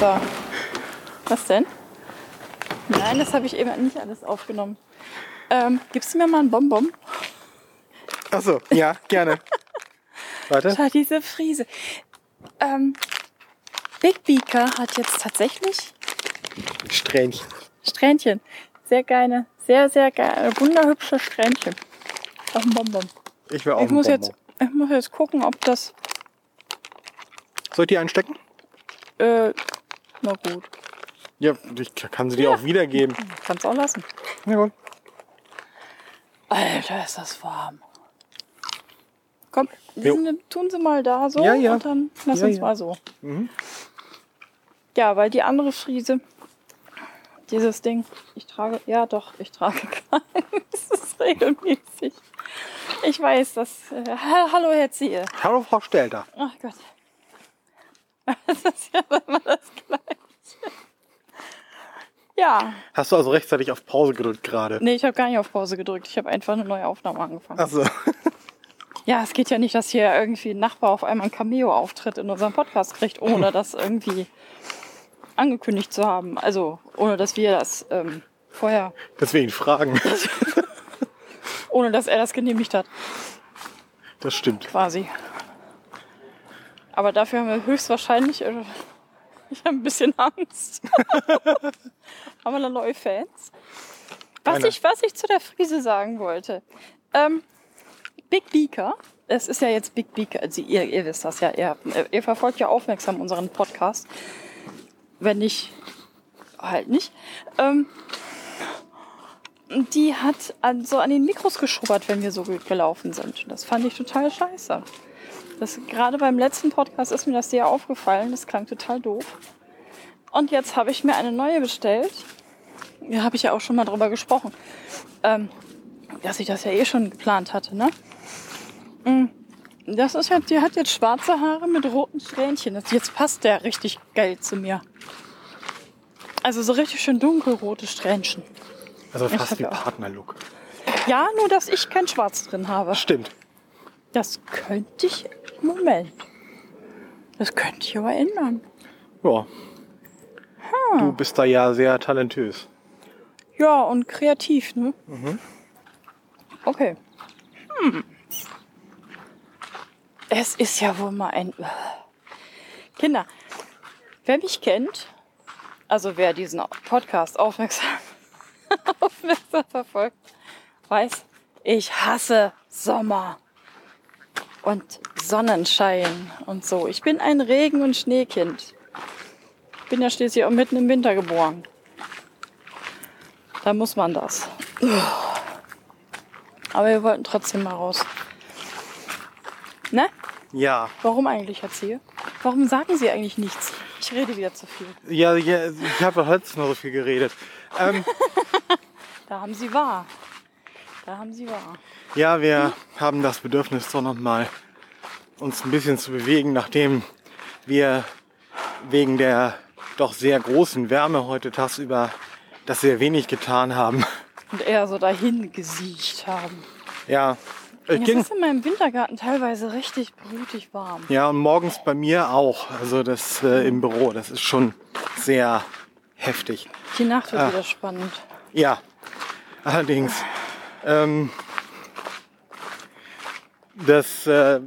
So. Was denn? Nein, das habe ich eben nicht alles aufgenommen. Ähm, gibst du mir mal einen Bonbon? Achso, ja, gerne. Warte. Schau, diese Friese. Ähm, Big Beaker hat jetzt tatsächlich Strähnchen. Strähnchen. Sehr geile, sehr, sehr geile, wunderhübsche Strähnchen. Auf ein Bonbon. Ich will auch Ich muss, Bonbon. jetzt, ich muss jetzt gucken, ob das. Soll ich die einstecken? Äh, na gut. Ja, ich kann sie dir Ja. auch wiedergeben. Kannst auch lassen. Ja, gut. Alter, ist das warm. Komm, diesen, tun Sie mal da so Ja, ja. und dann lass Ja, uns mal so. Mhm. Ja, weil die andere Friese, dieses Ding, ich trage, ja doch, ich trage keins. Das ist regelmäßig. Ich weiß, dass. Äh, ha- hallo, Herr Ziehe. Hallo, Frau Stelter. Ach Gott. Das ist ja immer das Gleiche. Ja, Hast du also rechtzeitig auf Pause gedrückt gerade? nee, ich habe gar nicht auf Pause gedrückt. Ich habe einfach eine neue Aufnahme angefangen. Achso. Ja, es geht ja nicht, dass hier irgendwie ein Nachbar auf einmal einen Cameo-Auftritt in unserem Podcast kriegt, ohne das irgendwie angekündigt zu haben. Also, ohne dass wir das ähm, vorher, Deswegen Fragen. ohne dass er das genehmigt hat, Das stimmt. quasi. Aber dafür haben wir höchstwahrscheinlich, äh, ich habe ein bisschen Angst. haben wir da neue Fans? Was Keine. ich, was ich zu der Friese sagen wollte. Ähm, Big Beaker, es ist ja jetzt Big Beaker, also ihr, ihr wisst das ja, ihr, ihr verfolgt ja aufmerksam unseren Podcast. Wenn nicht, halt nicht. Ähm, die hat an, so an den Mikros geschubbert, wenn wir so gut gelaufen sind. Das fand ich total scheiße. Das, gerade beim letzten Podcast ist mir das sehr aufgefallen. Das klang total doof. Und jetzt habe ich mir eine neue bestellt. Ja, habe ich ja auch schon mal drüber gesprochen. Ähm, dass ich das ja eh schon geplant hatte, ne? Mm, Das ist ja, die hat jetzt schwarze Haare mit roten Strähnchen. Das- Jetzt passt der richtig geil zu mir. Also so richtig schön dunkelrote Strähnchen. Also fast wie Partnerlook. Ja, nur dass ich kein Schwarz drin habe. Stimmt. Das könnte ich. Moment. Das könnte ich aber ändern. Ja. Du bist da ja sehr talentös. Ja, und kreativ, ne? Okay. Hm. Es ist ja wohl mal ein. Kinder, wer mich kennt, also wer diesen Podcast aufmerksam, aufmerksam verfolgt, weiß, ich hasse Sommer und Sonnenschein und so. Ich bin ein Regen- und Schneekind. Ich bin ja schließlich auch mitten im Winter geboren. Da muss man das. Aber wir wollten trotzdem mal raus. Ne? Ja. Warum eigentlich, erzähl? Warum sagen Sie eigentlich nichts? Ich rede wieder zu viel. Ja, ja ich habe heute noch so viel geredet. Ähm, Da haben Sie wahr. Da haben Sie wahr. ja, wir haben das Bedürfnis doch noch mal uns ein bisschen zu bewegen, nachdem wir wegen der doch sehr großen Wärme heute tagsüber das sehr wenig getan haben. Und eher so dahin gesiecht haben. Ja, es ist in meinem Wintergarten teilweise richtig blutig warm. Ja, und morgens bei mir auch. Also das äh, im Büro. Das ist schon sehr heftig. Die Nacht wird Ah. wieder spannend. Ja, allerdings. Ähm, das, äh,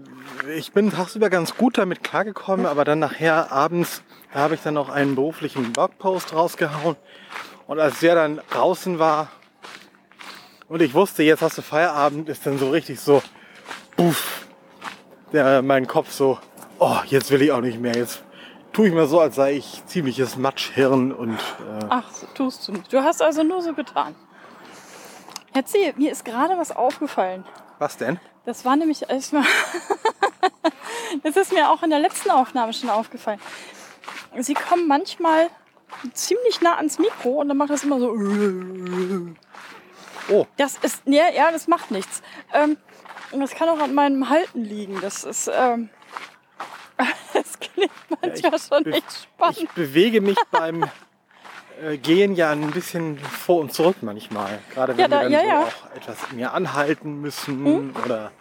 ich bin tagsüber ganz gut damit klargekommen, aber dann nachher abends, da habe ich dann noch einen beruflichen Blogpost rausgehauen. Und als der dann draußen war und ich wusste, jetzt hast du Feierabend, ist dann so richtig so, puff, mein Kopf so, oh, jetzt will ich auch nicht mehr. Jetzt tue ich mir so, als sei ich ziemliches Matschhirn und äh, Ach, tust du nicht. Du hast also nur so getan. Erzähl, mir ist gerade was aufgefallen. was denn? Das war nämlich erstmal. das ist mir auch in der letzten Aufnahme schon aufgefallen. Sie kommen manchmal ziemlich nah ans Mikro und dann macht das immer so. Oh, Das ist. Ja, ja das macht nichts. Ähm, und das kann auch an meinem Halten liegen. Das ist. Ähm, das klingt manchmal schon be- echt spannend. Ich bewege mich beim äh, Gehen ja ein bisschen vor und zurück manchmal. Gerade wenn Ja, da- wir dann ja, so ja. auch etwas mir anhalten müssen oder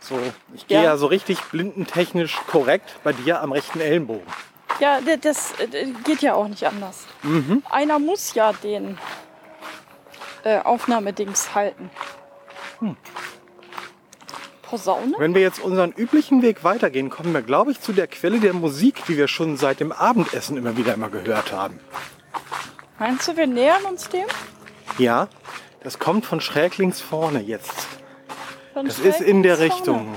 so. Ich gehe Ja. so richtig blindentechnisch korrekt bei dir am rechten Ellenbogen. Ja, das äh, geht ja auch nicht anders. Einer muss ja den äh, Aufnahmedings halten. Posaune? Wenn wir jetzt unseren üblichen Weg weitergehen, kommen wir, glaube ich, zu der Quelle der Musik, die wir schon seit dem Abendessen immer wieder immer gehört haben. Meinst du, wir nähern uns dem? Ja, das kommt von schräg links vorne jetzt. Von Das ist in der vorne. Richtung.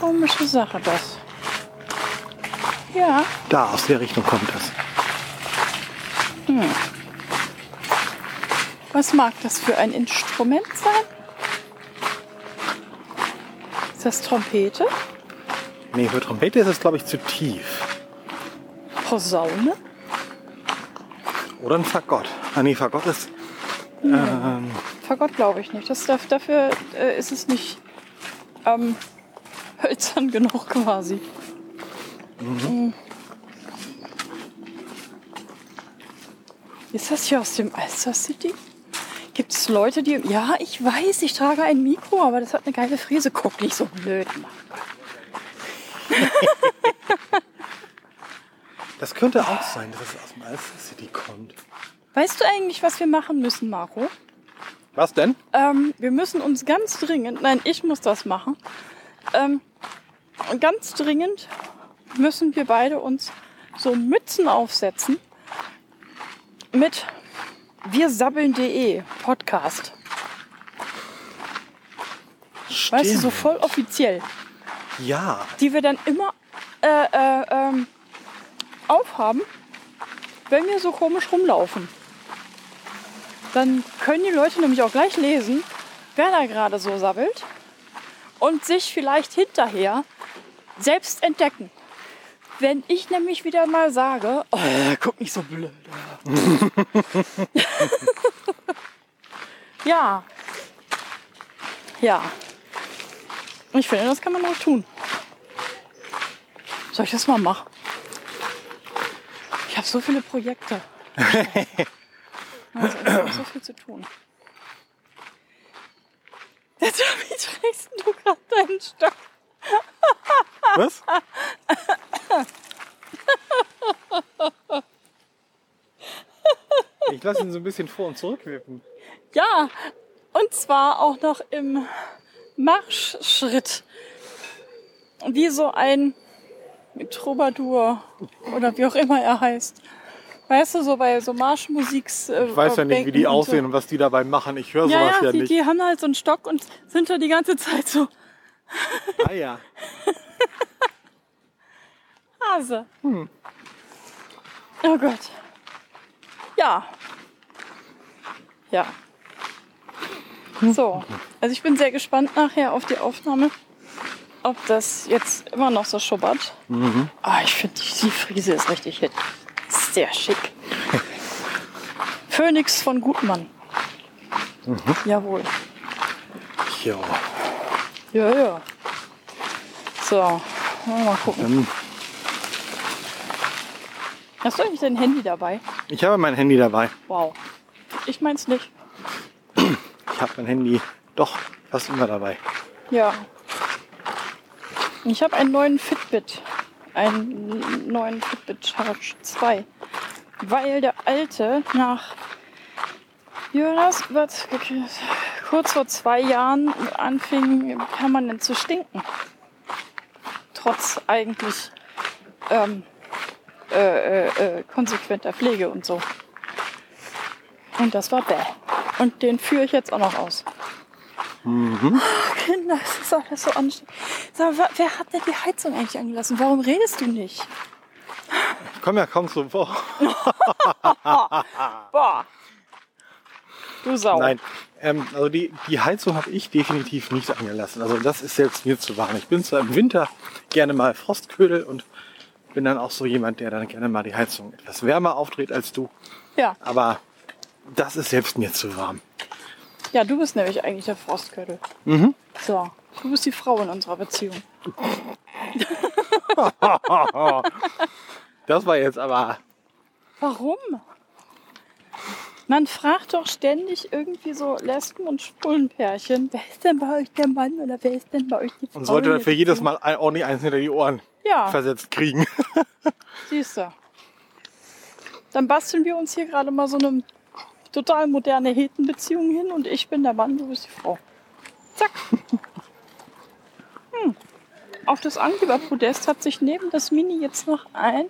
Komische Sache das. Ja, Da, aus der Richtung kommt das. was mag das für ein Instrument sein? Ist das Trompete? Nee, für Trompete ist es, glaube ich, zu tief. Posaune? Oder ein Fagott. Ah, nee, Fagott ist. Ähm, Fagott glaube ich nicht. Das, dafür äh, ist es nicht ähm, hölzern genug quasi. Mhm. Ist das hier aus dem Alster City? Gibt es Leute, die. Ja, ich weiß, ich trage ein Mikro, aber das hat eine geile Frise. Guck nicht so blöd, Mann. Das könnte auch sein, dass es aus dem Alster City kommt. Weißt du eigentlich, was wir machen müssen, Marco? Was denn? Ähm, wir müssen uns ganz dringend, nein, ich muss das machen. Ähm, ganz dringend müssen wir beide uns so Mützen aufsetzen mit wir sabbeln.de Podcast. Weißt du, so voll offiziell. Ja, Die wir dann immer äh, äh, ähm, aufhaben, wenn wir so komisch rumlaufen. Dann können die Leute nämlich auch gleich lesen, wer da gerade so sabbelt und sich vielleicht hinterher selbst entdecken. Wenn ich nämlich wieder mal sage, oh, guck nicht so blöd. ja. Ja. Ich finde, das kann man auch tun. Soll ich das mal machen? Ich habe so viele Projekte. Also, ich habe so viel zu tun. Jetzt, wie trägst du gerade deinen Stock? was? Ich lasse ihn so ein bisschen vor und zurück wippen. Ja, und zwar auch noch im Marschschritt. Wie so ein Troubadour oder wie auch immer er heißt. Weißt du, so bei so Marschmusiks. Äh, Ich weiß ja nicht, wie die aussehen und was die dabei machen. Ich höre Ja, sowas ja, ja, die, nicht. die haben halt so einen Stock und sind da die ganze Zeit so Ah ja. Hase. Oh Gott. Ja. Ja. So, also ich bin sehr gespannt nachher auf die Aufnahme, ob das jetzt immer noch so schubbert. Ah, ich finde, die, Friese ist richtig hit. Sehr schick. Phoenix von Gutmann. Jawohl. Ja. Ja, ja. So, mal gucken. Dann, Hast du eigentlich dein Handy dabei? ich habe mein Handy dabei. Wow. Ich mein's nicht. Ich habe mein Handy doch fast immer dabei. Ja. Ich habe einen neuen Fitbit. Einen neuen Fitbit Charge 2. Weil der alte nach das? Was? kurz vor zwei Jahren anfing permanent zu stinken. Trotz eigentlich ähm, äh, äh, äh, konsequenter Pflege und so. Und das war bäh. Und den führe ich jetzt auch noch aus. Kinder, es ist alles so anstrengend. Sag, mal, wer hat denn die Heizung eigentlich angelassen? Warum redest du nicht? Ich komme ja kaum zum Wort. Boah. Du Sau. Nein, ähm, also die, die Heizung habe ich definitiv nicht angelassen. Also das ist selbst mir zu warm. Ich bin zwar im Winter gerne mal Frostködel und bin dann auch so jemand, der dann gerne mal die Heizung etwas wärmer aufdreht als du. Ja. Aber das ist selbst mir zu warm. ja, du bist nämlich eigentlich der Frostköttel. Mhm. So, du bist die Frau in unserer Beziehung. Das war jetzt aber. Warum? Man fragt doch ständig irgendwie so Lesben- und Schwulenpärchen, wer ist denn bei euch der Mann oder wer ist denn bei euch die Frau? Und sollte dafür jedes Mal ein- ordentlich eins hinter die Ohren Ja, versetzt kriegen. siehst du. Dann basteln wir uns hier gerade mal so eine total moderne Hetenbeziehung hin und ich bin der Mann, du bist die Frau. Zack. Hm. Auf das Angeberpodest hat sich neben das Mini jetzt noch ein,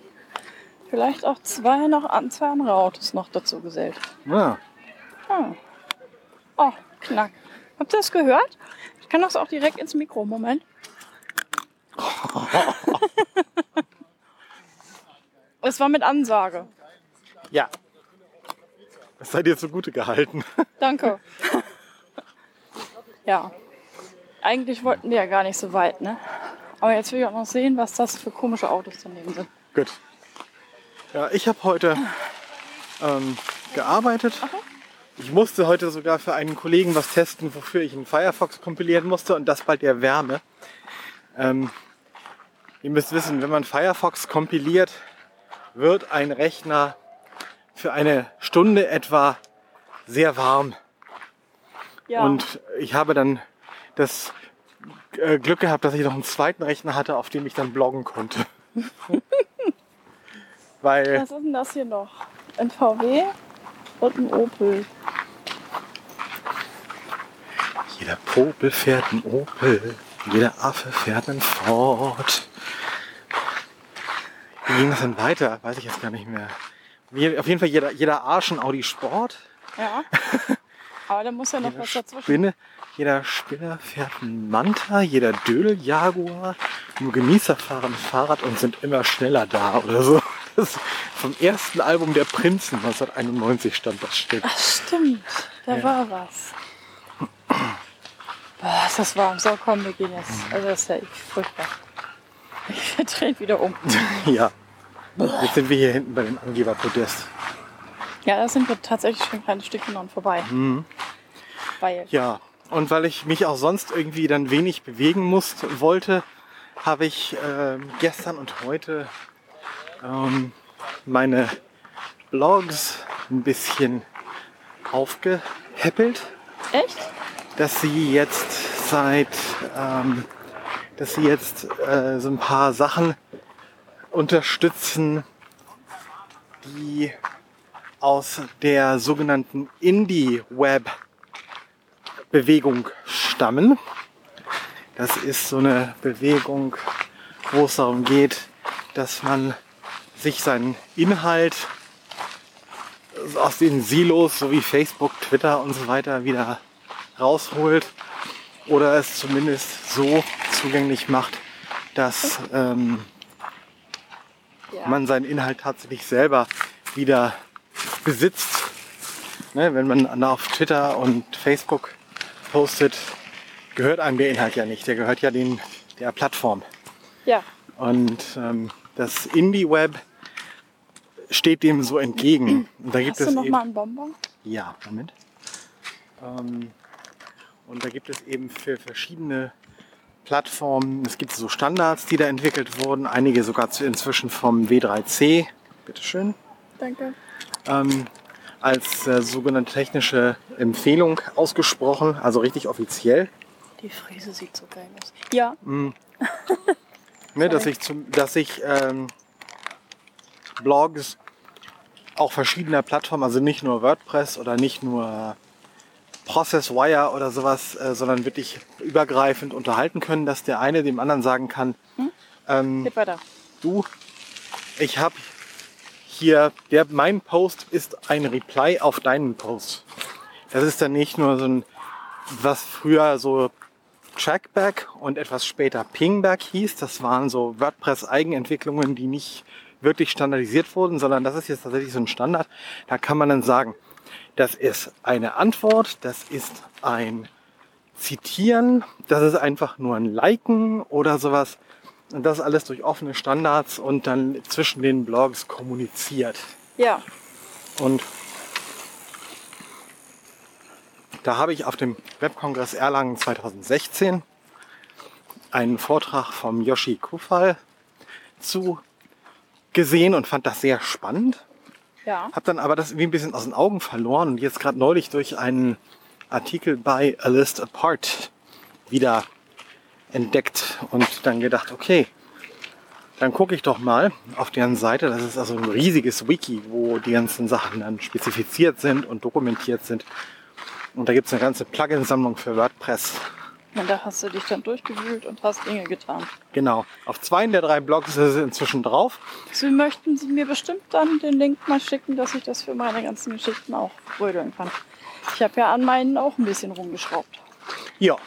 vielleicht auch zwei, noch an, zwei andere Autos noch dazu gesellt. Ja. Ah. Oh, knack. Habt ihr das gehört? Ich kann das auch direkt ins Mikro. Moment. es war mit Ansage. ja. Das seid ihr zugute gehalten. Danke. ja. Eigentlich wollten wir ja gar nicht so weit, ne? Aber jetzt will ich auch noch sehen, was das für komische Autos daneben sind. Gut. Ja, ich habe heute ähm, gearbeitet. Ich musste heute sogar für einen Kollegen was testen, wofür ich einen Firefox kompilieren musste und das bei der Wärme. Ähm, ihr müsst wissen, wenn man Firefox kompiliert, wird ein Rechner für eine Stunde etwa sehr warm. Ja. Und ich habe dann das äh, Glück gehabt, dass ich noch einen zweiten Rechner hatte, auf dem ich dann bloggen konnte. Weil was ist denn das hier noch? Ein VW und ein Opel. jeder Popel fährt einen Opel, jeder Affe fährt einen Ford. Wie ging das denn weiter? Weiß ich jetzt gar nicht mehr. Wie- Auf jeden Fall jeder, jeder Arsch ein Audi Sport. Ja. Aber da muss ja noch Jeder was dazwischen. Spinne, jeder Spinner fährt einen Manta, jeder Dödel Jaguar. Nur Genießer fahren Fahrrad und sind immer schneller da oder so. Das ist vom ersten Album der Prinzen 1991 stand das Stück. Ach, stimmt. Da Ja. war was. Boah, ist das warm. So, komm, wir gehen jetzt. Also, das ist ja echt furchtbar. Ich drehe wieder um. Ja. Jetzt sind wir hier hinten bei dem Angeberpodest. Ja, da sind wir tatsächlich schon ein kleines Stückchen dran vorbei. Weil, Ja, und weil ich mich auch sonst irgendwie dann wenig bewegen musste, wollte, habe ich ähm, gestern und heute ähm, meine Blogs ein bisschen aufgeheppelt, echt? dass sie jetzt seit, ähm, dass sie jetzt äh, so ein paar Sachen unterstützen, die aus der sogenannten Indie-Web-Bewegung stammen. Das ist so eine Bewegung, wo es darum geht, dass man sich seinen Inhalt aus den Silos, so wie Facebook, Twitter und so weiter, wieder rausholt oder es zumindest so zugänglich macht, dass ähm, Ja. man seinen Inhalt tatsächlich selber wieder besitzt. Ne, wenn man auf Twitter und Facebook postet, gehört einem der Inhalt ja nicht. Der gehört ja den, der Plattform. Ja. Und ähm, das Indie-Web steht dem so entgegen. Und da gibt Hast es du noch eben, mal einen Bonbon? ja, Moment. Ähm, und da gibt es eben für verschiedene Plattformen, es gibt so Standards, die da entwickelt wurden, einige sogar inzwischen vom W3C, bitteschön, Danke. ähm, als äh, sogenannte technische Empfehlung ausgesprochen, also richtig offiziell. Die Frise sieht so geil aus. Ja, Ne, dass ich, zum, dass ich ähm, Blogs auch verschiedener Plattformen, also nicht nur WordPress oder nicht nur Processwire oder sowas, äh, sondern wirklich übergreifend unterhalten können, dass der eine dem anderen sagen kann, ähm, geht weiter. du, ich habe hier, der, mein Post ist ein Reply auf deinen Post. Das ist dann nicht nur so ein, was früher so Trackback und etwas später Pingback hieß. Das waren so WordPress-Eigenentwicklungen, die nicht wirklich standardisiert wurden, sondern das ist jetzt tatsächlich so ein Standard. Da kann man dann sagen, das ist eine Antwort, das ist ein Zitieren, das ist einfach nur ein Liken oder sowas. Und das alles durch offene Standards und dann zwischen den Blogs kommuniziert. Ja, Und da habe ich auf dem Webkongress Erlangen 2016 einen Vortrag vom Yoshi Kufal zu gesehen und fand das sehr spannend. Ja. Habe dann aber das irgendwie ein bisschen aus den Augen verloren und jetzt gerade neulich durch einen Artikel bei A List Apart wieder entdeckt und dann gedacht, okay, dann gucke ich doch mal auf deren Seite. Das ist also ein riesiges Wiki, wo die ganzen Sachen dann spezifiziert sind und dokumentiert sind. Und da gibt es eine ganze Plugin-Sammlung für WordPress. Und da hast du dich dann durchgewühlt und hast Dinge getan. Genau. Auf zwei der drei Blogs ist es inzwischen drauf. Sie möchten Sie mir bestimmt dann den Link mal schicken, dass ich das für meine ganzen Geschichten auch rödeln kann. Ich habe ja an meinen auch ein bisschen rumgeschraubt. Ja.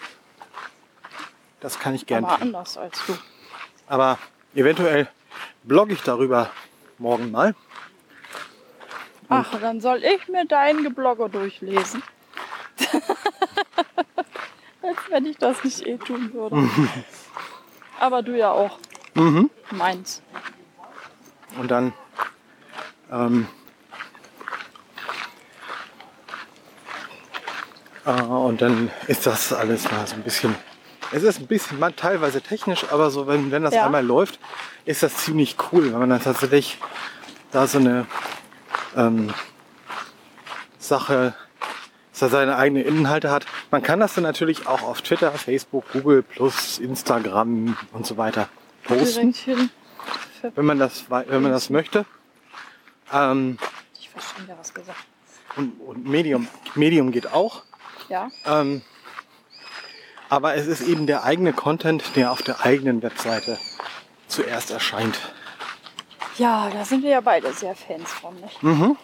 Das kann ich gerne. Aber anders als du. Aber eventuell blogge ich darüber morgen mal. Ach, dann soll ich mir deinen Geblogger durchlesen. Als wenn ich das nicht eh tun würde. Aber du ja auch. Mhm. Meins. Und dann ähm, äh, und dann ist das alles mal so ein bisschen. Es ist ein bisschen man, teilweise technisch, aber so wenn, wenn das Ja. einmal läuft, ist das ziemlich cool, wenn man dann tatsächlich da so eine ähm, Sache, dass er seine eigenen Inhalte hat. Man kann das dann natürlich auch auf Twitter, Facebook, Google plus Instagram und so weiter posten wenn man das, wenn man das möchte. Ähm, Ich verstehe ja was gesagt. und, und Medium, Medium geht auch. Ja. Ähm, aber es ist eben der eigene Content, der auf der eigenen Webseite zuerst erscheint. Ja, da sind wir ja beide sehr Fans von. Nicht? Mhm.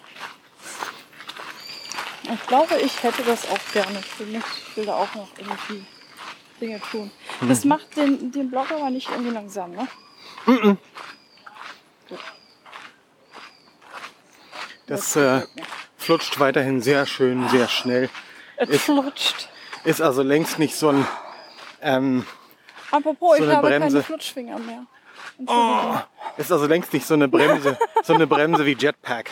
Ich glaube, ich hätte das auch gerne für mich. Ich will da auch noch irgendwie Dinge tun. Das macht den, den Blog aber nicht irgendwie langsam, ne? Das äh, flutscht weiterhin sehr schön, sehr schnell. Es Ist- flutscht. Ist also längst nicht so ein ähm, Apropos, so ich habe Bremse. keine Flutschfinger mehr. Entschuldigung. ist also längst nicht so eine Bremse, so eine Bremse wie Jetpack.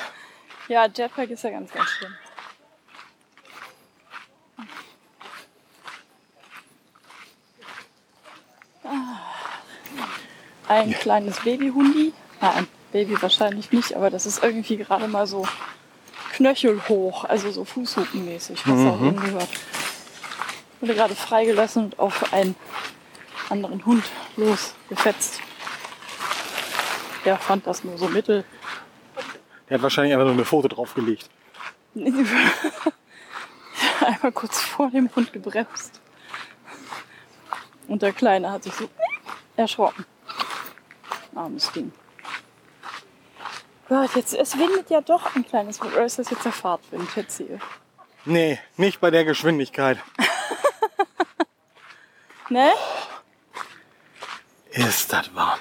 Ja, Jetpack ist ja ganz, ganz schlimm. Ah. Ein kleines Babyhundi. Na, ein Baby wahrscheinlich nicht, aber das ist irgendwie gerade mal so knöchelhoch, also so fußhupenmäßig, was auch hingehört. Wurde gerade freigelassen und auf einen anderen Hund losgefetzt. Der fand das nur so mittel. Der hat wahrscheinlich einfach nur eine Foto draufgelegt. Einmal kurz vor dem Hund gebremst. Und der Kleine hat sich so erschrocken. Armes Ding. Gott, jetzt, es windet ja doch ein kleines Oder ist das jetzt der Fahrtwind jetzt hier? Nee, nicht bei der Geschwindigkeit. Ne? Ist das warm.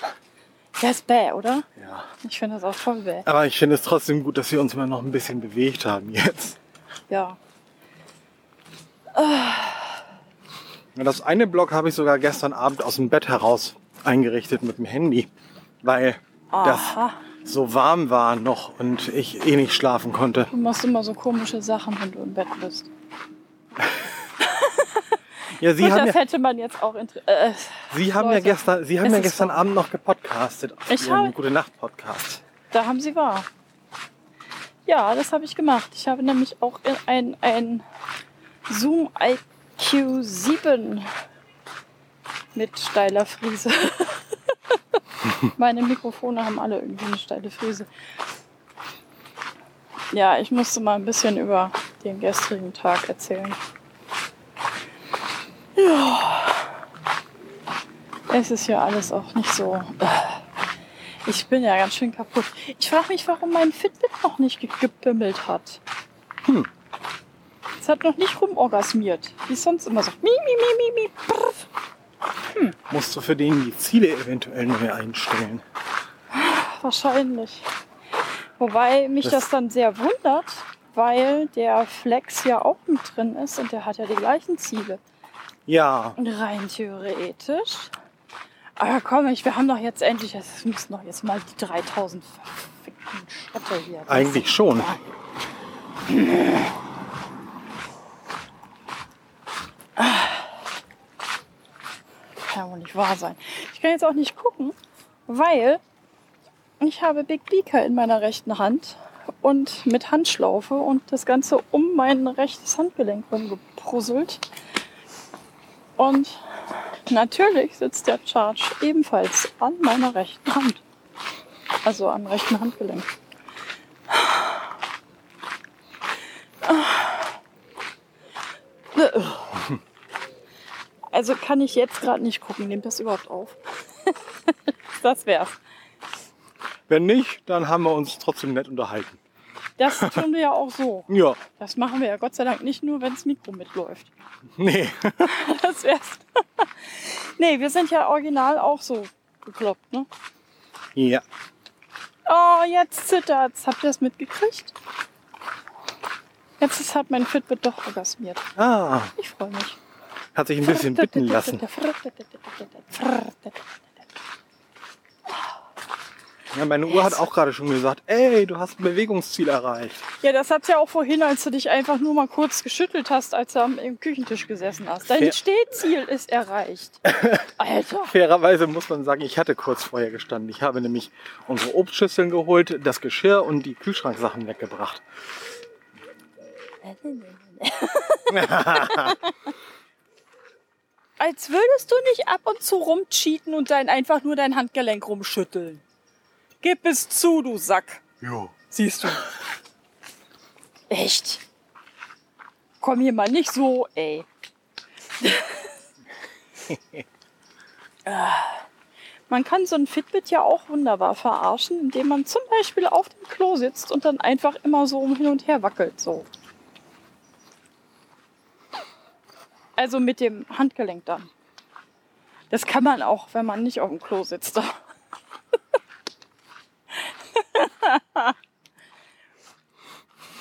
Der ist bäh, oder? Ja. Ich finde das auch voll bäh. Aber ich finde es trotzdem gut, dass wir uns mal noch ein bisschen bewegt haben jetzt. Ja. Ja, das eine Blog habe ich sogar gestern Abend aus dem Bett heraus eingerichtet mit dem Handy, weil Aha. das so warm war noch und ich eh nicht schlafen konnte. Du machst immer so komische Sachen, wenn du im Bett bist. ja, Sie Gut, haben das ja, hätte man jetzt auch. Äh, äh, Sie haben Leute, ja gestern, Sie haben ja gestern Abend noch gepodcastet. Ich habe gute Nacht Podcast. Da haben Sie wahr. Ja, das habe ich gemacht. Ich habe nämlich auch ein, ein Zoom-Icon Q7 mit steiler Frise. Meine Mikrofone haben alle irgendwie eine steile Frise. Ja, ich musste mal ein bisschen über den gestrigen Tag erzählen. Ja. Es ist ja alles auch nicht so. Äh, ich bin ja ganz schön kaputt. Ich frage mich, warum mein Fitbit noch nicht gebimmelt hat. Hm. Es hat noch nicht rumorgasmiert. Wie es sonst immer so. Mi, mi, mi, mi, mi. Brrf. Musst du für den die Ziele eventuell neu einstellen. Wahrscheinlich. Wobei mich Das- das, dann sehr wundert, weil der Flex ja auch mit drin ist und der hat ja die gleichen Ziele. Ja, Und rein theoretisch. Aber komm, ich, wir haben doch jetzt endlich, es müssen doch jetzt mal die 3000 verfickten Schritte hier. eigentlich schon. Kann wohl nicht wahr sein. Ich kann jetzt auch nicht gucken, weil ich habe Big Beaker in meiner rechten Hand und mit Handschlaufe und das Ganze um mein rechtes Handgelenk rumgeprusselt. Und natürlich sitzt der Charge ebenfalls an meiner rechten Hand. Also am rechten Handgelenk. Also kann ich jetzt gerade nicht gucken. Nehmt das überhaupt auf? das wär's. Wenn nicht, dann haben wir uns trotzdem nett unterhalten. Das tun wir ja auch so. Ja, Das machen wir ja Gott sei Dank nicht nur, wenn das Mikro mitläuft. nee. Das wär's. nee, wir sind ja original auch so bekloppt, ne? Ja. Oh, jetzt zittert's. Habt ihr das mitgekriegt? Jetzt ist, hat mein Fitbit doch orgasmiert. Ah, Ich freue mich. Hat sich ein bisschen bitten lassen. Ja, meine Uhr hat auch gerade schon gesagt, ey, du hast ein Bewegungsziel erreicht. Ja, das hat's ja auch vorhin, als du dich einfach nur mal kurz geschüttelt hast, als du am im Küchentisch gesessen hast. Dein Fair. Stehziel ist erreicht. Alter. Fairerweise muss man sagen, ich hatte kurz vorher gestanden. Ich habe nämlich unsere Obstschüsseln geholt, das Geschirr und die Kühlschranksachen weggebracht. Als würdest du nicht ab und zu rumcheaten und dann einfach nur dein Handgelenk rumschütteln. Gib es zu, du Sack. Jo. Siehst du. Echt? Komm hier mal nicht so, ey. Ah. man kann so ein Fitbit ja auch wunderbar verarschen, indem man zum Beispiel auf dem Klo sitzt und dann einfach immer so hin und her wackelt. So. Also mit dem Handgelenk dann. Das kann man auch, wenn man nicht auf dem Klo sitzt.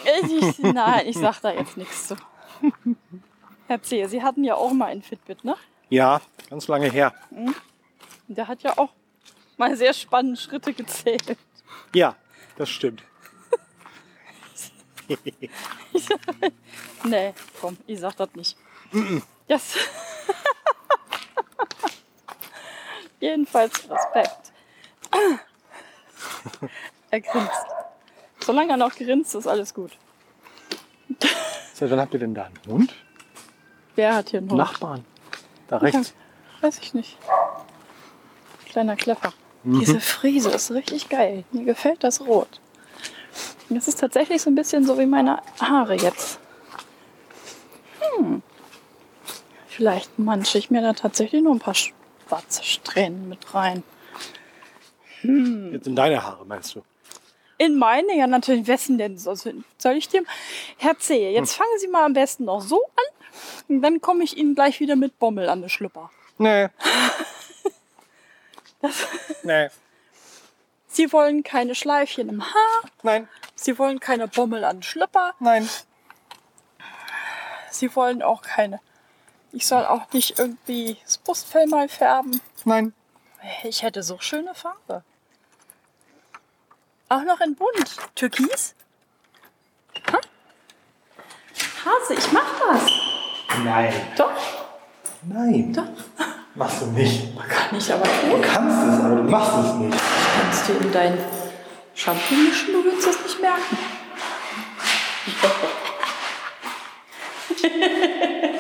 Ich, nein, ich sag da jetzt nichts zu. Herr Zehe, Sie hatten ja auch mal ein Fitbit, ne? Ja, ganz lange her. Und der hat ja auch mal sehr spannende Schritte gezählt. Ja, das stimmt. Nee, komm, ich sag das nicht. Das. Jedenfalls Respekt. Er grinst. Solange er noch grinst, ist alles gut. Seit wann habt ihr denn da einen Hund? Wer hat hier einen Hund? Nachbarn. Da rechts. Weiß ich nicht. Kleiner Kleffer. Mhm. Diese Friese ist richtig geil. Mir gefällt das Rot. Das ist tatsächlich so ein bisschen so wie meine Haare jetzt. Hm. Vielleicht manche ich mir da tatsächlich nur ein paar schwarze Strähnen mit rein. Jetzt in deine Haare, meinst du? In meine, ja natürlich, wessen denn? Soll ich dem? Herr Zehe, jetzt Hm. fangen Sie mal am besten noch so an. Und dann komme ich Ihnen gleich wieder mit Bommel an den Schlüpper. Nee. Das, Nee. Sie wollen keine Schleifchen im Haar. Nein. Sie wollen keine Bommel an den Schlüpper. Nein. Sie wollen auch keine. Ich soll auch nicht irgendwie das Brustfell mal färben. Nein. Ich hätte so schöne Farbe. Auch noch in bunt. Türkis? Ha? Hase, ich mach das. Nein. Doch, Nein. doch. Machst du nicht. Kann ich aber Du tun. kannst es, aber du machst es nicht. Kannst du in dein Shampoo mischen, du willst es nicht merken.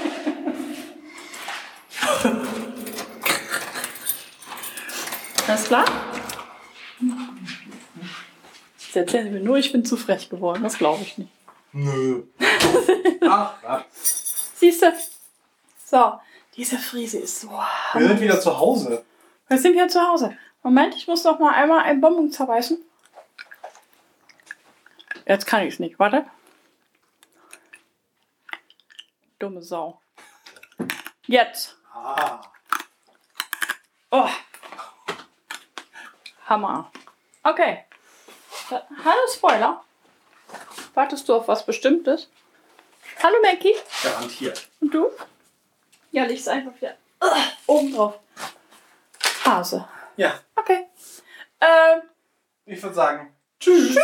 Alles klar? Jetzt erzählen Sie mir nur, ich bin zu frech geworden. Das glaube ich nicht. Nö. Ach, ach. Siehst du? So, diese Friese ist so Wir sind wieder zu Hause. Wir sind hier zu Hause. Moment, ich muss noch mal einmal ein Bonbon zerbeißen. Jetzt kann ich es nicht. Warte. Dumme Sau. Jetzt. Ah. Oh. Hammer. Okay. Hallo Spoiler. Wartest du auf was Bestimmtes? Hallo Mackie. Garantiert. Und du? Ja, leg's einfach wieder äh, oben drauf. Hase. Ja, Okay. Ähm. ich würde sagen, tschüss. Tschüss.